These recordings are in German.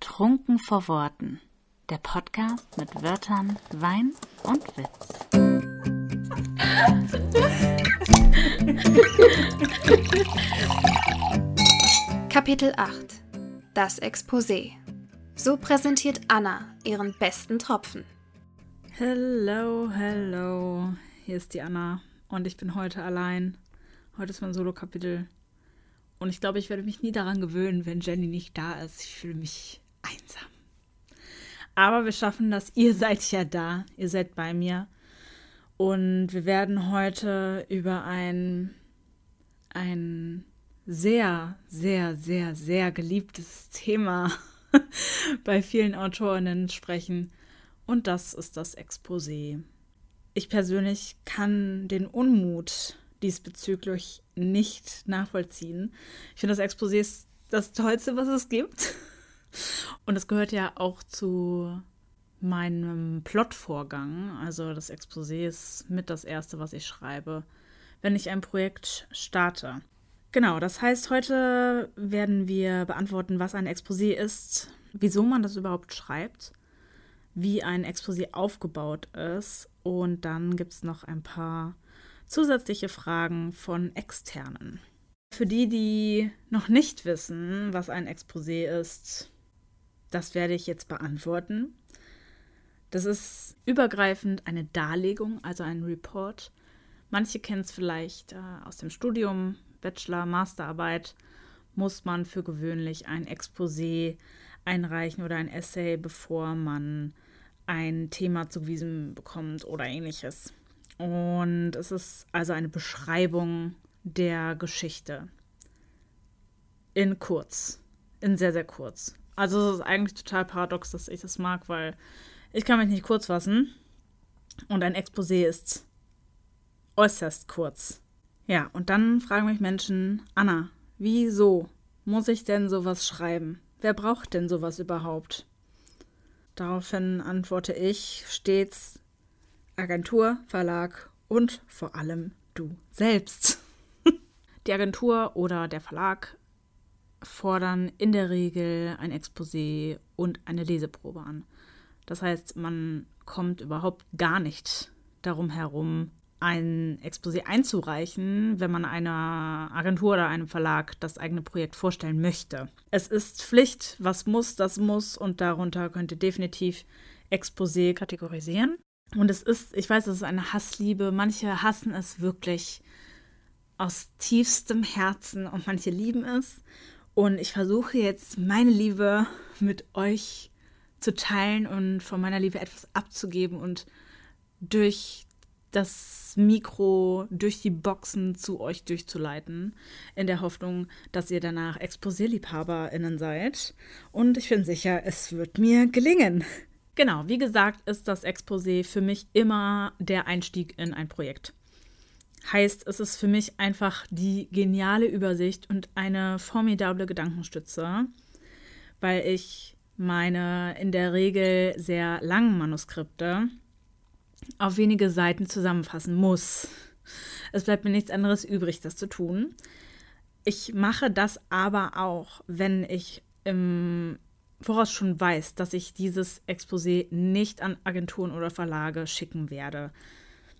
Trunken vor Worten. Der Podcast mit Wörtern, Wein und Witz. Kapitel 8 Das Exposé. So präsentiert Anna ihren besten Tropfen. Hello, hello. Hier ist die Anna und ich bin heute allein. Heute ist mein Solo-Kapitel. Und ich glaube, ich werde mich nie daran gewöhnen, wenn Jenny nicht da ist. Ich fühle mich einsam. Aber wir schaffen das. Ihr seid ja da. Ihr seid bei mir. Und wir werden heute über ein, ein sehr, sehr, sehr, sehr geliebtes Thema bei vielen Autorinnen sprechen. Und das ist das Exposé. Ich persönlich kann den Unmut diesbezüglich nicht nachvollziehen. Ich finde, das Exposé ist das Tollste, was es gibt. Und es gehört ja auch zu meinem Plotvorgang. Also das Exposé ist mit das Erste, was ich schreibe, wenn ich ein Projekt starte. Genau, das heißt, heute werden wir beantworten, was ein Exposé ist, wieso man das überhaupt schreibt, wie ein Exposé aufgebaut ist und dann gibt es noch ein paar zusätzliche Fragen von Externen. Für die, die noch nicht wissen, was ein Exposé ist, das werde ich jetzt beantworten. Das ist übergreifend eine Darlegung, also ein Report. Manche kennen es vielleicht äh, aus dem Studium, Bachelor, Masterarbeit, muss man für gewöhnlich ein Exposé einreichen oder ein Essay, bevor man ein Thema zugewiesen bekommt oder ähnliches. Und es ist also eine Beschreibung der Geschichte. In kurz. In sehr, sehr kurz. Also es ist eigentlich total paradox, dass ich das mag, weil ich kann mich nicht kurz fassen. Und ein Exposé ist äußerst kurz. Ja, und dann fragen mich Menschen, Anna, wieso muss ich denn sowas schreiben? Wer braucht denn sowas überhaupt? Daraufhin antworte ich stets Agentur, Verlag und vor allem du selbst. Die Agentur oder der Verlag fordern in der Regel ein Exposé und eine Leseprobe an. Das heißt, man kommt überhaupt gar nicht darum herum, ein Exposé einzureichen, wenn man einer Agentur oder einem Verlag das eigene Projekt vorstellen möchte. Es ist Pflicht, was muss, das muss und darunter könnt ihr definitiv Exposé kategorisieren. Und es ist, ich weiß, es ist eine Hassliebe. Manche hassen es wirklich aus tiefstem Herzen und manche lieben es. Und ich versuche jetzt meine Liebe mit euch zu teilen und von meiner Liebe etwas abzugeben und durch das Mikro, durch die Boxen zu euch durchzuleiten, in der Hoffnung, dass ihr danach Exposé-LiebhaberInnen seid. Und ich bin sicher, es wird mir gelingen. Genau, wie gesagt, ist das Exposé für mich immer der Einstieg in ein Projekt. Heißt, es ist für mich einfach die geniale Übersicht und eine formidable Gedankenstütze, weil ich meine in der Regel sehr langen Manuskripte auf wenige Seiten zusammenfassen muss. Es bleibt mir nichts anderes übrig, das zu tun. Ich mache das aber auch, wenn ich im voraus schon weiß, dass ich dieses Exposé nicht an Agenturen oder Verlage schicken werde.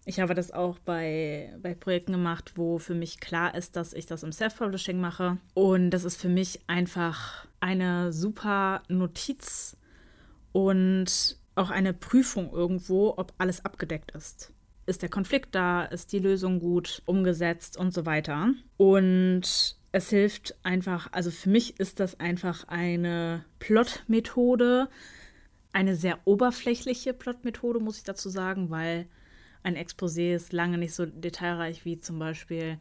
Ich habe das auch bei, bei Projekten gemacht, wo für mich klar ist, dass ich das im Self-Publishing mache. Und das ist für mich einfach eine super Notiz und auch eine Prüfung irgendwo, ob alles abgedeckt ist. Ist der Konflikt da? Ist die Lösung gut umgesetzt und so weiter? Und es hilft einfach, also für mich ist das einfach eine Plot-Methode, eine sehr oberflächliche Plot-Methode, muss ich dazu sagen, weil ein Exposé ist lange nicht so detailreich wie zum Beispiel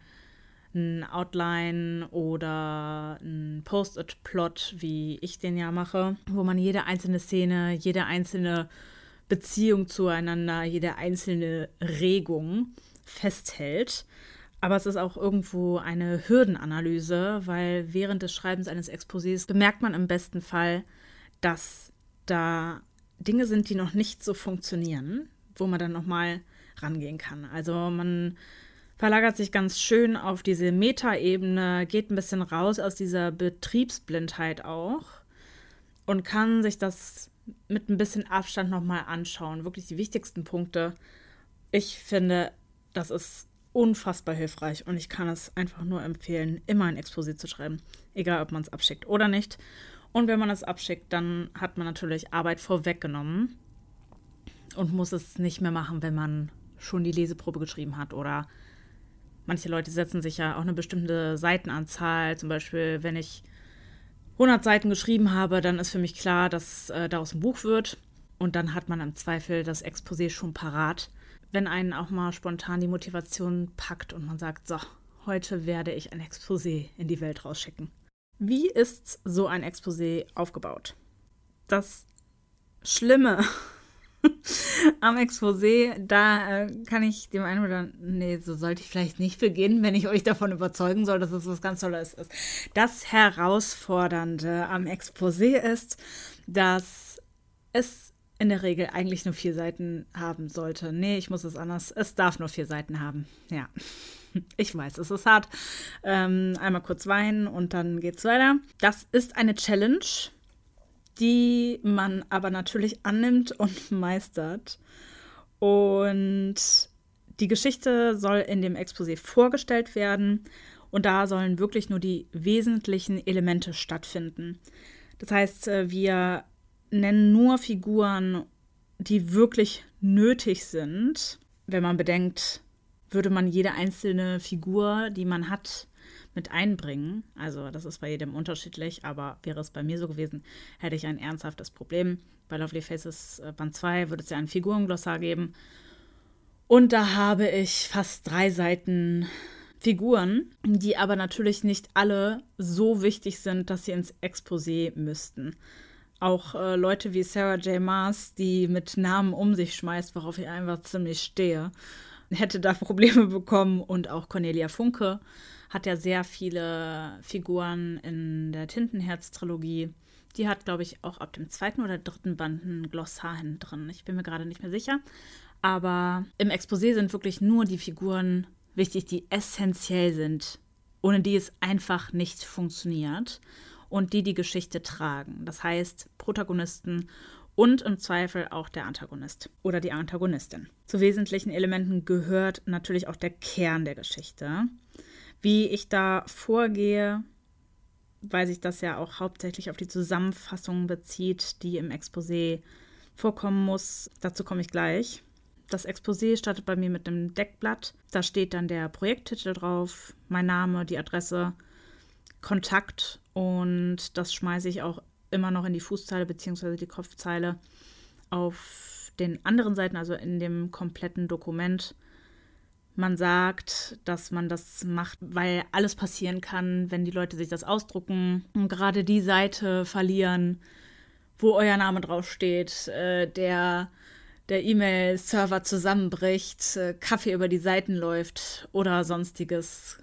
ein Outline oder ein Post-it-Plot, wie ich den ja mache, wo man jede einzelne Szene, jede einzelne Beziehung zueinander, jede einzelne Regung festhält. Aber es ist auch irgendwo eine Hürdenanalyse, weil während des Schreibens eines Exposés bemerkt man im besten Fall, dass da Dinge sind, die noch nicht so funktionieren, wo man dann nochmal rangehen kann. Also man verlagert sich ganz schön auf diese Metaebene, geht ein bisschen raus aus dieser Betriebsblindheit auch und kann sich das mit ein bisschen Abstand nochmal anschauen. Wirklich die wichtigsten Punkte. Ich finde, das ist unfassbar hilfreich und ich kann es einfach nur empfehlen, immer ein Exposé zu schreiben, egal ob man es abschickt oder nicht. Und wenn man es abschickt, dann hat man natürlich Arbeit vorweggenommen und muss es nicht mehr machen, wenn man schon die Leseprobe geschrieben hat oder manche Leute setzen sich ja auch eine bestimmte Seitenanzahl. Zum Beispiel, wenn ich 100 Seiten geschrieben habe, dann ist für mich klar, dass äh, daraus ein Buch wird. Und dann hat man im Zweifel das Exposé schon parat. Wenn einen auch mal spontan die Motivation packt und man sagt, so, heute werde ich ein Exposé in die Welt rausschicken. Wie ist so ein Exposé aufgebaut? Das Schlimme am Exposé, da äh, kann ich dem einen oder anderen, nee, so sollte ich vielleicht nicht beginnen, wenn ich euch davon überzeugen soll, dass es was ganz Tolles ist. Das Herausfordernde am Exposé ist, dass es in der Regel eigentlich nur vier Seiten haben sollte. Nee, ich muss es anders. Es darf nur vier Seiten haben. Ja. Ich weiß, es ist hart. Ähm, einmal kurz weinen und dann geht's weiter. Das ist eine Challenge die man aber natürlich annimmt und meistert. Und die Geschichte soll in dem Exposé vorgestellt werden und da sollen wirklich nur die wesentlichen Elemente stattfinden. Das heißt, äh, wir nennen nur Figuren, die wirklich nötig sind. Wenn man bedenkt, würde man jede einzelne Figur, die man hat, mit einbringen. Also das ist bei jedem unterschiedlich, aber wäre es bei mir so gewesen, hätte ich ein ernsthaftes Problem. Bei Lovely Faces äh, Band 2 würde es ja ein Figurenglossar geben. Und da habe ich fast drei Seiten Figuren, die aber natürlich nicht alle so wichtig sind, dass sie ins Exposé müssten. Auch äh, Leute wie Sarah J. Maas, die mit Namen um sich schmeißt, worauf ich einfach ziemlich stehe, hätte da Probleme bekommen. Und auch Cornelia Funke, hat ja sehr viele Figuren in der Tintenherz-Trilogie. Die hat, glaube ich, auch ab dem zweiten oder dritten Band ein Glossar hinten drin. Ich bin mir gerade nicht mehr sicher. Aber im Exposé sind wirklich nur die Figuren wichtig, die essentiell sind, ohne die es einfach nicht funktioniert und die die Geschichte tragen. Das heißt, Protagonisten und im Zweifel auch der Antagonist oder die Antagonistin. Zu wesentlichen Elementen gehört natürlich auch der Kern der Geschichte. Wie ich da vorgehe, weil sich das ja auch hauptsächlich auf die Zusammenfassung bezieht, die im Exposé vorkommen muss. Dazu komme ich gleich. Das Exposé startet bei mir mit einem Deckblatt. Da steht dann der Projekttitel drauf, mein Name, die Adresse, Kontakt und das schmeiße ich auch immer noch in die Fußzeile bzw. die Kopfzeile auf den anderen Seiten, also in dem kompletten Dokument man sagt, dass man das macht, weil alles passieren kann, wenn die Leute sich das ausdrucken und gerade die Seite verlieren, wo euer Name draufsteht, äh, der der E-Mail-Server zusammenbricht, äh, Kaffee über die Seiten läuft oder sonstiges,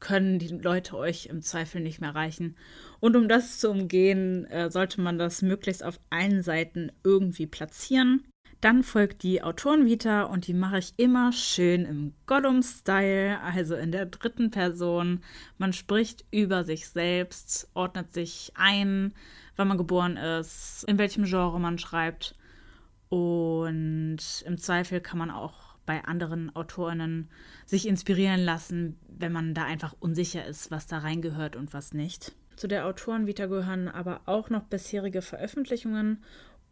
können die Leute euch im Zweifel nicht mehr erreichen. Und um das zu umgehen, äh, sollte man das möglichst auf allen Seiten irgendwie platzieren. Dann folgt die Autorenvita und die mache ich immer schön im Gollum-Style, also in der dritten Person. Man spricht über sich selbst, ordnet sich ein, wann man geboren ist, in welchem Genre man schreibt. Und im Zweifel kann man auch bei anderen Autorinnen sich inspirieren lassen, wenn man da einfach unsicher ist, was da reingehört und was nicht. Zu der Autorenvita gehören aber auch noch bisherige Veröffentlichungen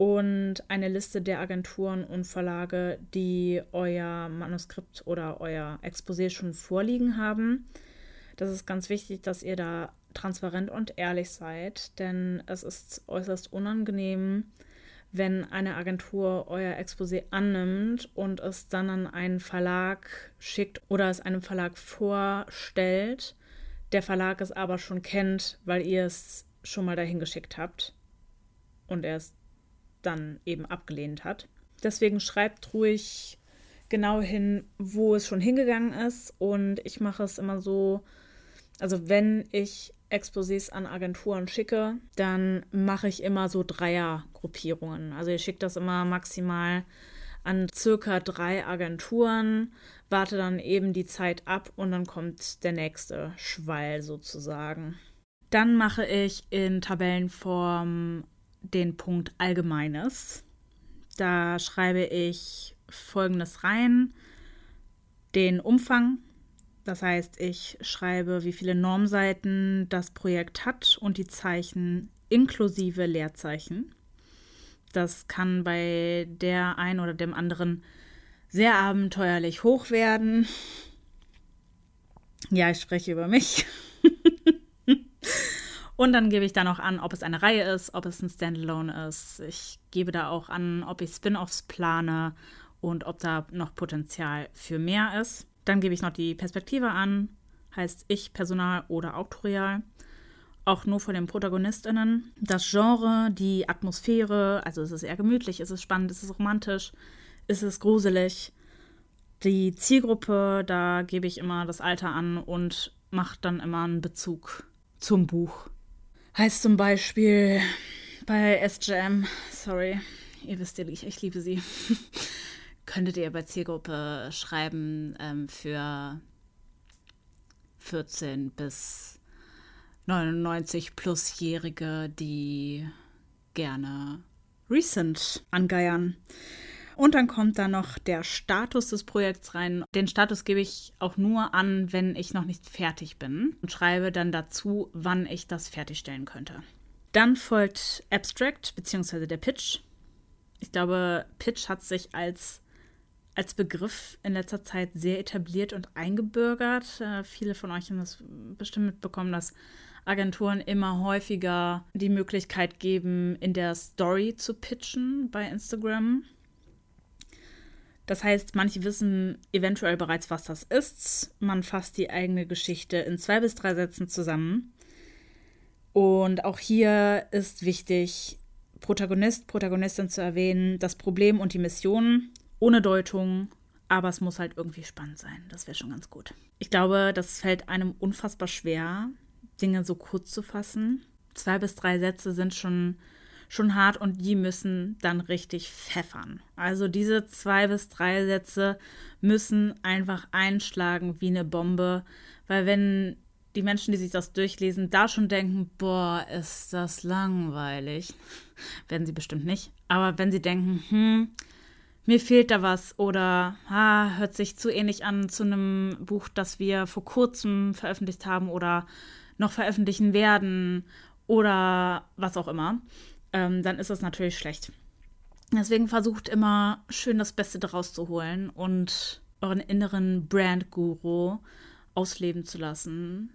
und eine Liste der Agenturen und Verlage, die euer Manuskript oder euer Exposé schon vorliegen haben. Das ist ganz wichtig, dass ihr da transparent und ehrlich seid, denn es ist äußerst unangenehm, wenn eine Agentur euer Exposé annimmt und es dann an einen Verlag schickt oder es einem Verlag vorstellt, der Verlag es aber schon kennt, weil ihr es schon mal dahin geschickt habt und er es dann eben abgelehnt hat. Deswegen schreibt ruhig genau hin, wo es schon hingegangen ist. Und ich mache es immer so, also wenn ich Exposés an Agenturen schicke, dann mache ich immer so Dreiergruppierungen. Also ich schicke das immer maximal an circa drei Agenturen, warte dann eben die Zeit ab und dann kommt der nächste Schwall sozusagen. Dann mache ich in Tabellenform den Punkt Allgemeines. Da schreibe ich Folgendes rein. Den Umfang, das heißt, ich schreibe, wie viele Normseiten das Projekt hat und die Zeichen inklusive Leerzeichen. Das kann bei der einen oder dem anderen sehr abenteuerlich hoch werden. Ja, ich spreche über mich. Und dann gebe ich da noch an, ob es eine Reihe ist, ob es ein Standalone ist. Ich gebe da auch an, ob ich Spin-offs plane und ob da noch Potenzial für mehr ist. Dann gebe ich noch die Perspektive an, heißt ich, Personal oder Autorial. Auch nur von den ProtagonistInnen. Das Genre, die Atmosphäre, also ist es eher gemütlich, ist es spannend, ist es romantisch, ist es gruselig. Die Zielgruppe, da gebe ich immer das Alter an und mache dann immer einen Bezug zum Buch. Heißt zum Beispiel bei SGM, sorry, ihr wisst ja, ich, ich liebe sie, könntet ihr bei Zielgruppe schreiben ähm, für 14 bis 99 plusjährige, die gerne recent angeiern. Und dann kommt da noch der Status des Projekts rein. Den Status gebe ich auch nur an, wenn ich noch nicht fertig bin und schreibe dann dazu, wann ich das fertigstellen könnte. Dann folgt Abstract bzw. der Pitch. Ich glaube, Pitch hat sich als, als Begriff in letzter Zeit sehr etabliert und eingebürgert. Äh, viele von euch haben das bestimmt mitbekommen, dass Agenturen immer häufiger die Möglichkeit geben, in der Story zu pitchen bei Instagram. Das heißt, manche wissen eventuell bereits, was das ist. Man fasst die eigene Geschichte in zwei bis drei Sätzen zusammen. Und auch hier ist wichtig, Protagonist, Protagonistin zu erwähnen, das Problem und die Mission ohne Deutung, aber es muss halt irgendwie spannend sein. Das wäre schon ganz gut. Ich glaube, das fällt einem unfassbar schwer, Dinge so kurz zu fassen. Zwei bis drei Sätze sind schon schon hart und die müssen dann richtig pfeffern. Also diese zwei bis drei Sätze müssen einfach einschlagen wie eine Bombe, weil wenn die Menschen, die sich das durchlesen, da schon denken, boah, ist das langweilig, werden sie bestimmt nicht. Aber wenn sie denken, hm, mir fehlt da was oder ah, hört sich zu ähnlich an zu einem Buch, das wir vor kurzem veröffentlicht haben oder noch veröffentlichen werden oder was auch immer, ähm, dann ist das natürlich schlecht. Deswegen versucht immer schön das Beste daraus zu holen und euren inneren Brand-Guru ausleben zu lassen,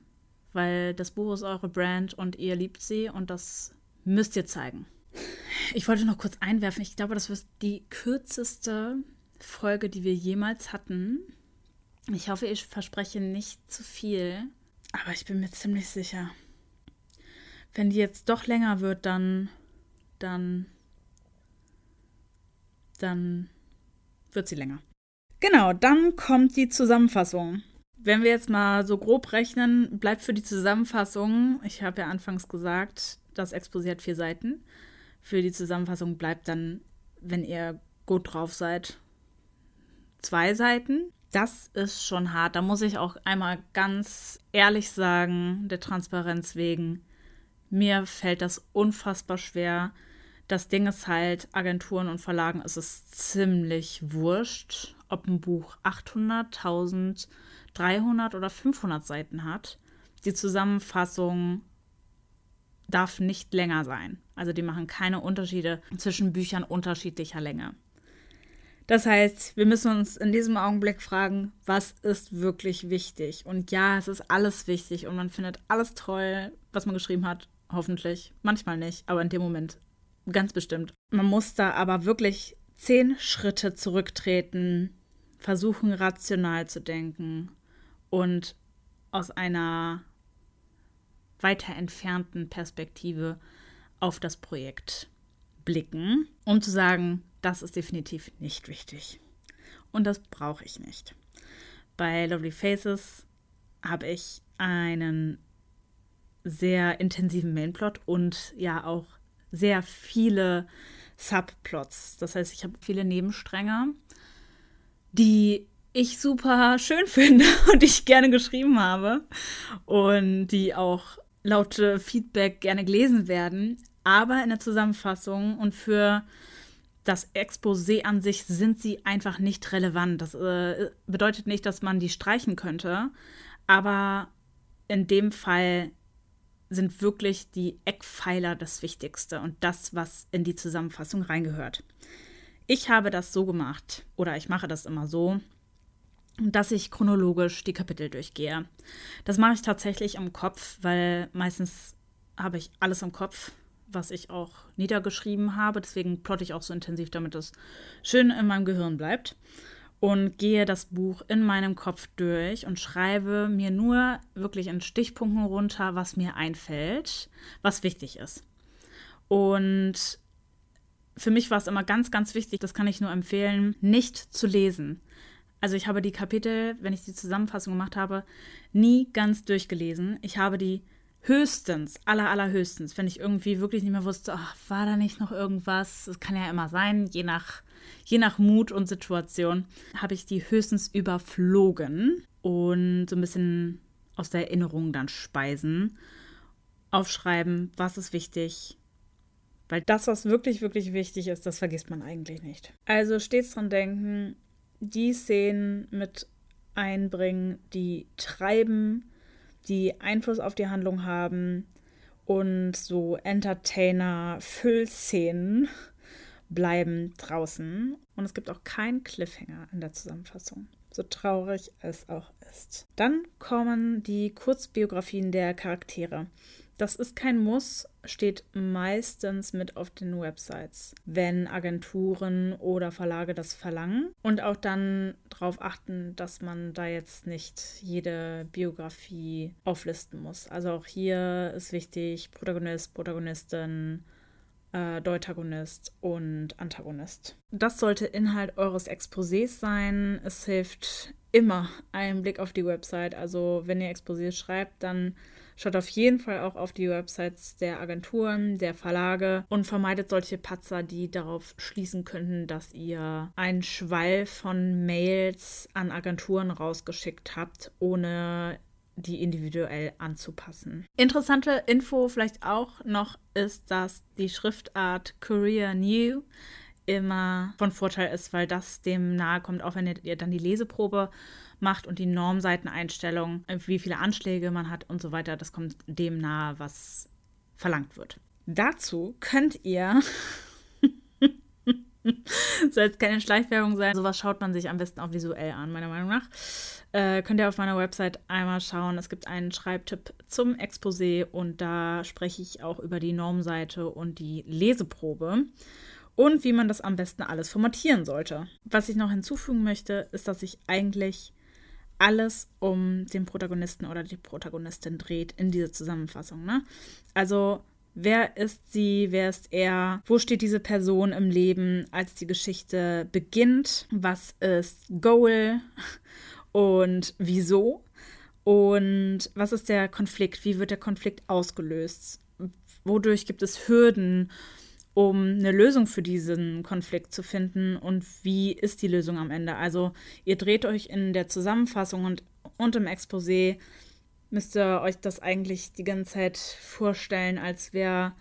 weil das Buch ist eure Brand und ihr liebt sie und das müsst ihr zeigen. Ich wollte noch kurz einwerfen, ich glaube, das wird die kürzeste Folge, die wir jemals hatten. Ich hoffe, ich verspreche nicht zu viel, aber ich bin mir ziemlich sicher. Wenn die jetzt doch länger wird, dann dann, dann wird sie länger. Genau, dann kommt die Zusammenfassung. Wenn wir jetzt mal so grob rechnen, bleibt für die Zusammenfassung, ich habe ja anfangs gesagt, das Exposé hat vier Seiten. Für die Zusammenfassung bleibt dann, wenn ihr gut drauf seid, zwei Seiten. Das ist schon hart. Da muss ich auch einmal ganz ehrlich sagen, der Transparenz wegen, mir fällt das unfassbar schwer. Das Ding ist halt, Agenturen und Verlagen ist es ziemlich wurscht, ob ein Buch 800, 1000, 300 oder 500 Seiten hat. Die Zusammenfassung darf nicht länger sein. Also die machen keine Unterschiede zwischen Büchern unterschiedlicher Länge. Das heißt, wir müssen uns in diesem Augenblick fragen, was ist wirklich wichtig? Und ja, es ist alles wichtig und man findet alles toll, was man geschrieben hat. Hoffentlich. Manchmal nicht, aber in dem Moment ganz bestimmt. Man muss da aber wirklich zehn Schritte zurücktreten, versuchen rational zu denken und aus einer weiter entfernten Perspektive auf das Projekt blicken, um zu sagen, das ist definitiv nicht wichtig. Und das brauche ich nicht. Bei Lovely Faces habe ich einen sehr intensiven Mainplot und ja auch sehr viele Subplots. Das heißt, ich habe viele Nebenstränge, die ich super schön finde und ich gerne geschrieben habe und die auch laut Feedback gerne gelesen werden. aber in der Zusammenfassung und für das Exposé an sich sind sie einfach nicht relevant. Das äh, bedeutet nicht, dass man die streichen könnte, aber in dem Fall sind wirklich die Eckpfeiler das Wichtigste und das, was in die Zusammenfassung reingehört. Ich habe das so gemacht, oder ich mache das immer so, dass ich chronologisch die Kapitel durchgehe. Das mache ich tatsächlich im Kopf, weil meistens habe ich alles im Kopf, was ich auch niedergeschrieben habe. Deswegen plotte ich auch so intensiv, damit es schön in meinem Gehirn bleibt. Und gehe das Buch in meinem Kopf durch und schreibe mir nur wirklich in Stichpunkten runter, was mir einfällt, was wichtig ist. Und für mich war es immer ganz, ganz wichtig, das kann ich nur empfehlen, nicht zu lesen. Also ich habe die Kapitel, wenn ich die Zusammenfassung gemacht habe, nie ganz durchgelesen. Ich habe die höchstens, aller, allerhöchstens, wenn ich irgendwie wirklich nicht mehr wusste, ach, war da nicht noch irgendwas? Das kann ja immer sein, je nach, je nach Mut und Situation, habe ich die höchstens überflogen und so ein bisschen aus der Erinnerung dann speisen, aufschreiben, was ist wichtig, weil das, was wirklich, wirklich wichtig ist, das vergisst man eigentlich nicht. Also stets dran denken, die Szenen mit einbringen, die treiben, die Einfluss auf die Handlung haben und so Entertainer-Füllszenen bleiben draußen. Und es gibt auch keinen Cliffhanger in der Zusammenfassung, so traurig es auch ist. Dann kommen die Kurzbiografien der Charaktere. Das ist kein Muss, steht meistens mit auf den Websites, wenn Agenturen oder Verlage das verlangen. Und auch dann darauf achten, dass man da jetzt nicht jede Biografie auflisten muss. Also auch hier ist wichtig Protagonist, Protagonistin, äh, Deutagonist und Antagonist. Das sollte Inhalt eures Exposés sein. Es hilft immer ein Blick auf die Website. Also wenn ihr Exposés schreibt, dann Schaut auf jeden Fall auch auf die Websites der Agenturen, der Verlage und vermeidet solche Patzer, die darauf schließen könnten, dass ihr einen Schwall von Mails an Agenturen rausgeschickt habt, ohne die individuell anzupassen. Interessante Info vielleicht auch noch ist, dass die Schriftart Career New immer von Vorteil ist, weil das dem nahe kommt, auch wenn ihr dann die Leseprobe macht und die Normseiteneinstellung, wie viele Anschläge man hat und so weiter, das kommt dem nahe, was verlangt wird. Dazu könnt ihr soll jetzt keine Schleichwerbung sein. Sowas schaut man sich am besten auch visuell an, meiner Meinung nach. Äh, könnt ihr auf meiner Website einmal schauen. Es gibt einen Schreibtipp zum Exposé und da spreche ich auch über die Normseite und die Leseprobe und wie man das am besten alles formatieren sollte. Was ich noch hinzufügen möchte, ist, dass ich eigentlich alles um den Protagonisten oder die Protagonistin dreht in dieser Zusammenfassung. Ne? Also wer ist sie, wer ist er, wo steht diese Person im Leben, als die Geschichte beginnt, was ist Goal und wieso und was ist der Konflikt, wie wird der Konflikt ausgelöst, wodurch gibt es Hürden um eine Lösung für diesen Konflikt zu finden und wie ist die Lösung am Ende. Also ihr dreht euch in der Zusammenfassung und, und im Exposé, müsst ihr euch das eigentlich die ganze Zeit vorstellen, als wäre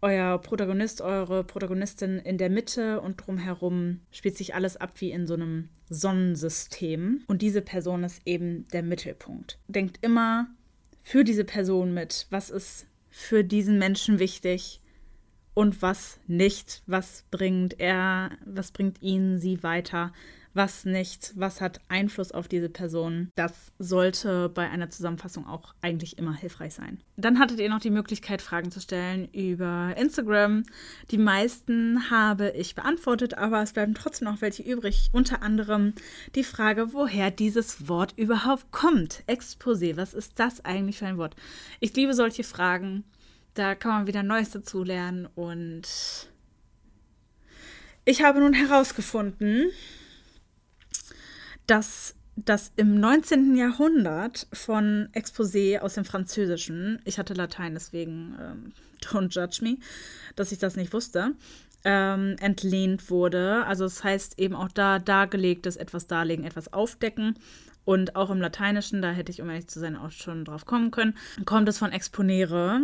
euer Protagonist, eure Protagonistin in der Mitte und drumherum spielt sich alles ab wie in so einem Sonnensystem. Und diese Person ist eben der Mittelpunkt. Denkt immer für diese Person mit. Was ist für diesen Menschen wichtig? Und was nicht, was bringt er, was bringt ihn, sie weiter, was nicht, was hat Einfluss auf diese Person. Das sollte bei einer Zusammenfassung auch eigentlich immer hilfreich sein. Dann hattet ihr noch die Möglichkeit, Fragen zu stellen über Instagram. Die meisten habe ich beantwortet, aber es bleiben trotzdem noch welche übrig. Unter anderem die Frage, woher dieses Wort überhaupt kommt. Exposé, was ist das eigentlich für ein Wort? Ich liebe solche Fragen da kann man wieder Neues dazu lernen und ich habe nun herausgefunden, dass das im 19. Jahrhundert von Exposé aus dem Französischen, ich hatte Latein, deswegen ähm, don't judge me, dass ich das nicht wusste, ähm, entlehnt wurde. Also es das heißt eben auch da dargelegtes etwas darlegen, etwas aufdecken. Und auch im Lateinischen, da hätte ich, um ehrlich zu sein, auch schon drauf kommen können, kommt es von exponere,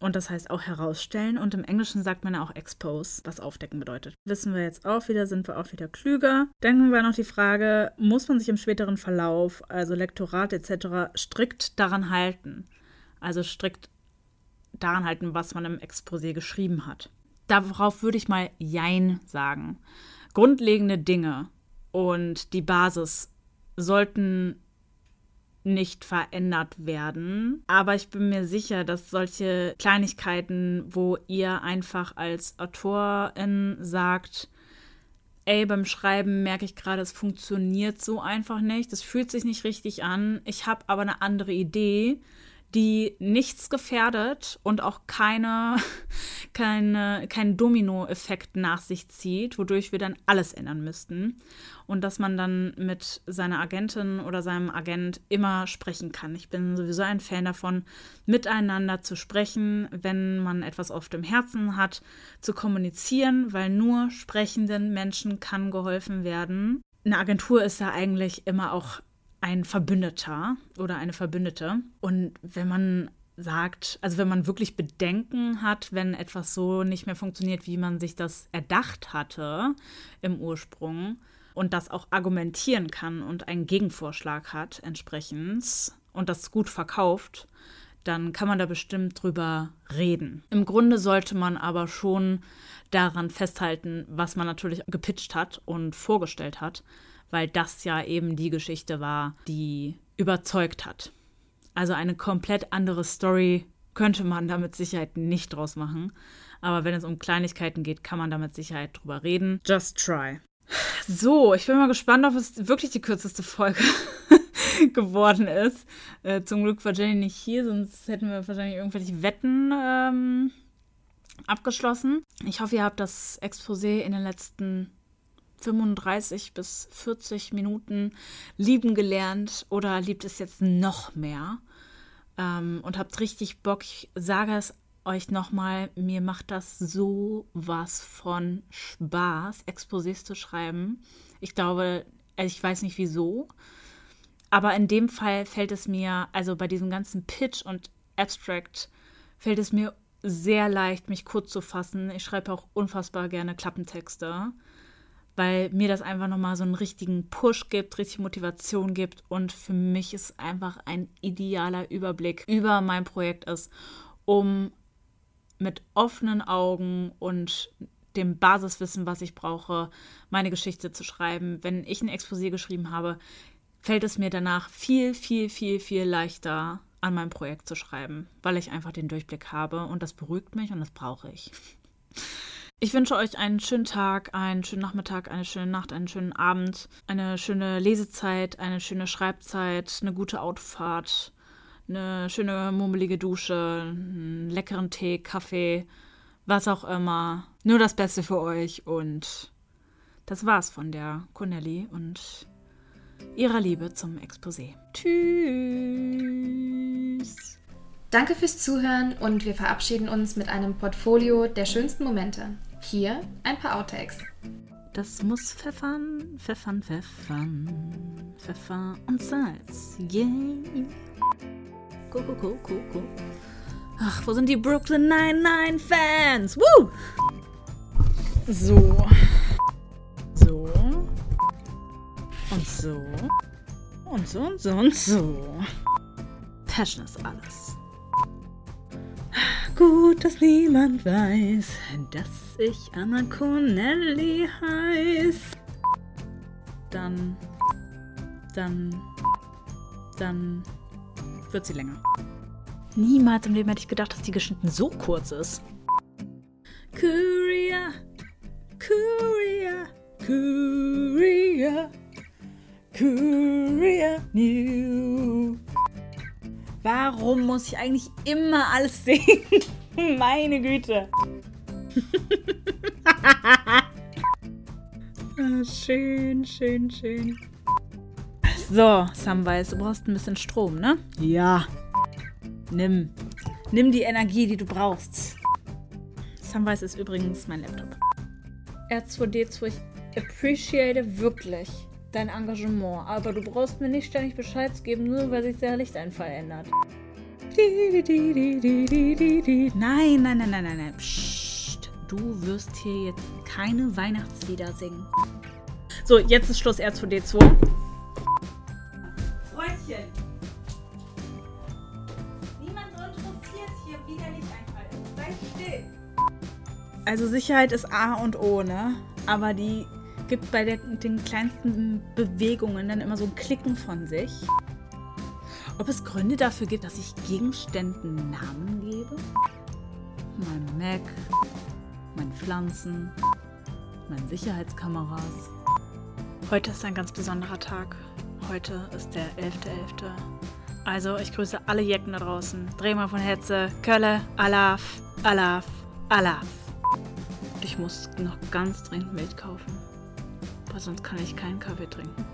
Und das heißt auch herausstellen. Und im Englischen sagt man ja auch expose, was aufdecken bedeutet. Wissen wir jetzt auch wieder, sind wir auch wieder klüger. Dann war noch die Frage, muss man sich im späteren Verlauf, also Lektorat etc., strikt daran halten? Also strikt daran halten, was man im Exposé geschrieben hat. Darauf würde ich mal Jein sagen. Grundlegende Dinge und die Basis sollten nicht verändert werden. Aber ich bin mir sicher, dass solche Kleinigkeiten, wo ihr einfach als Autorin sagt, ey, beim Schreiben merke ich gerade, es funktioniert so einfach nicht, es fühlt sich nicht richtig an, ich habe aber eine andere Idee, die nichts gefährdet und auch keine, keine, keinen Dominoeffekt nach sich zieht, wodurch wir dann alles ändern müssten. Und dass man dann mit seiner Agentin oder seinem Agent immer sprechen kann. Ich bin sowieso ein Fan davon, miteinander zu sprechen, wenn man etwas auf dem Herzen hat, zu kommunizieren, weil nur sprechenden Menschen kann geholfen werden. Eine Agentur ist ja eigentlich immer auch ein Verbündeter oder eine Verbündete. Und wenn man sagt, also wenn man wirklich Bedenken hat, wenn etwas so nicht mehr funktioniert, wie man sich das erdacht hatte im Ursprung und das auch argumentieren kann und einen Gegenvorschlag hat entsprechend und das gut verkauft, dann kann man da bestimmt drüber reden. Im Grunde sollte man aber schon daran festhalten, was man natürlich gepitcht hat und vorgestellt hat, weil das ja eben die Geschichte war, die überzeugt hat. Also eine komplett andere Story könnte man da mit Sicherheit nicht draus machen. Aber wenn es um Kleinigkeiten geht, kann man da mit Sicherheit drüber reden. Just try. So, ich bin mal gespannt, ob es wirklich die kürzeste Folge geworden ist. Äh, zum Glück war Jenny nicht hier, sonst hätten wir wahrscheinlich irgendwelche Wetten ähm, abgeschlossen. Ich hoffe, ihr habt das Exposé in den letzten 35 bis 40 Minuten lieben gelernt oder liebt es jetzt noch mehr ähm, und habt richtig Bock. Ich sage es euch nochmal, mir macht das so was von Spaß, Exposés zu schreiben. Ich glaube, also ich weiß nicht wieso, aber in dem Fall fällt es mir, also bei diesem ganzen Pitch und Abstract, fällt es mir sehr leicht, mich kurz zu fassen. Ich schreibe auch unfassbar gerne Klappentexte weil mir das einfach nochmal so einen richtigen Push gibt, richtig Motivation gibt und für mich ist einfach ein idealer Überblick über mein Projekt ist, um mit offenen Augen und dem Basiswissen, was ich brauche, meine Geschichte zu schreiben. Wenn ich ein Exposé geschrieben habe, fällt es mir danach viel, viel, viel, viel leichter, an meinem Projekt zu schreiben, weil ich einfach den Durchblick habe und das beruhigt mich und das brauche ich. Ich wünsche euch einen schönen Tag, einen schönen Nachmittag, eine schöne Nacht, einen schönen Abend, eine schöne Lesezeit, eine schöne Schreibzeit, eine gute Autofahrt, eine schöne murmelige Dusche, einen leckeren Tee, Kaffee, was auch immer. Nur das Beste für euch und das war's von der Connelly und ihrer Liebe zum Exposé. Tschüss. Danke fürs Zuhören und wir verabschieden uns mit einem Portfolio der schönsten Momente. Hier ein paar Outtakes. Das muss pfeffern, pfeffern, pfeffern. Pfeffer und Salz. Yeah. Go, go, go, go, go. Ach, wo sind die Brooklyn 99 Fans? Woo! So. So. Und so. Und so und so und so. Passion ist alles. Gut, dass niemand weiß, dass ich Anna Connelly heiß. Dann, dann, dann wird sie länger. Niemals im Leben hätte ich gedacht, dass die geschnitten so kurz ist. Courier, Courier, Courier, Courier New. Warum muss ich eigentlich immer alles sehen? Meine Güte. Ah, schön, schön, schön. So, Samwise, du brauchst ein bisschen Strom, ne? Ja. Nimm. Nimm die Energie, die du brauchst. Samwise ist übrigens mein Laptop. R2D2, ich appreciate wirklich dein Engagement, aber du brauchst mir nicht ständig Bescheid geben, nur weil sich der Lichteinfall ändert. Nein, nein, nein, nein, nein, nein. Psst. Du wirst hier jetzt keine Weihnachtslieder singen. So, jetzt ist Schluss R2D2. Freundchen. Niemand interessiert hier widerlich einfallen. Sei still. Also Sicherheit ist A und O, ne? Aber die gibt bei der, den kleinsten Bewegungen dann immer so ein Klicken von sich. Ob es Gründe dafür gibt, dass ich Gegenständen Namen gebe? Mein Mac, meine Pflanzen, meine Sicherheitskameras. Heute ist ein ganz besonderer Tag. Heute ist der 11.11. Also, ich grüße alle Jecken da draußen. Drehmer von Hetze, Kölle, Alaf, Alaf, Alaf. Ich muss noch ganz dringend Milch kaufen. Weil sonst kann ich keinen Kaffee trinken.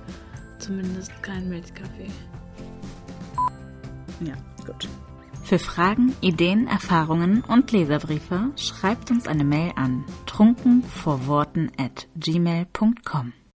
Zumindest keinen Milchkaffee. Ja, gut. Für Fragen, Ideen, Erfahrungen und Leserbriefe schreibt uns eine Mail an trunkenvorworten at gmail.com.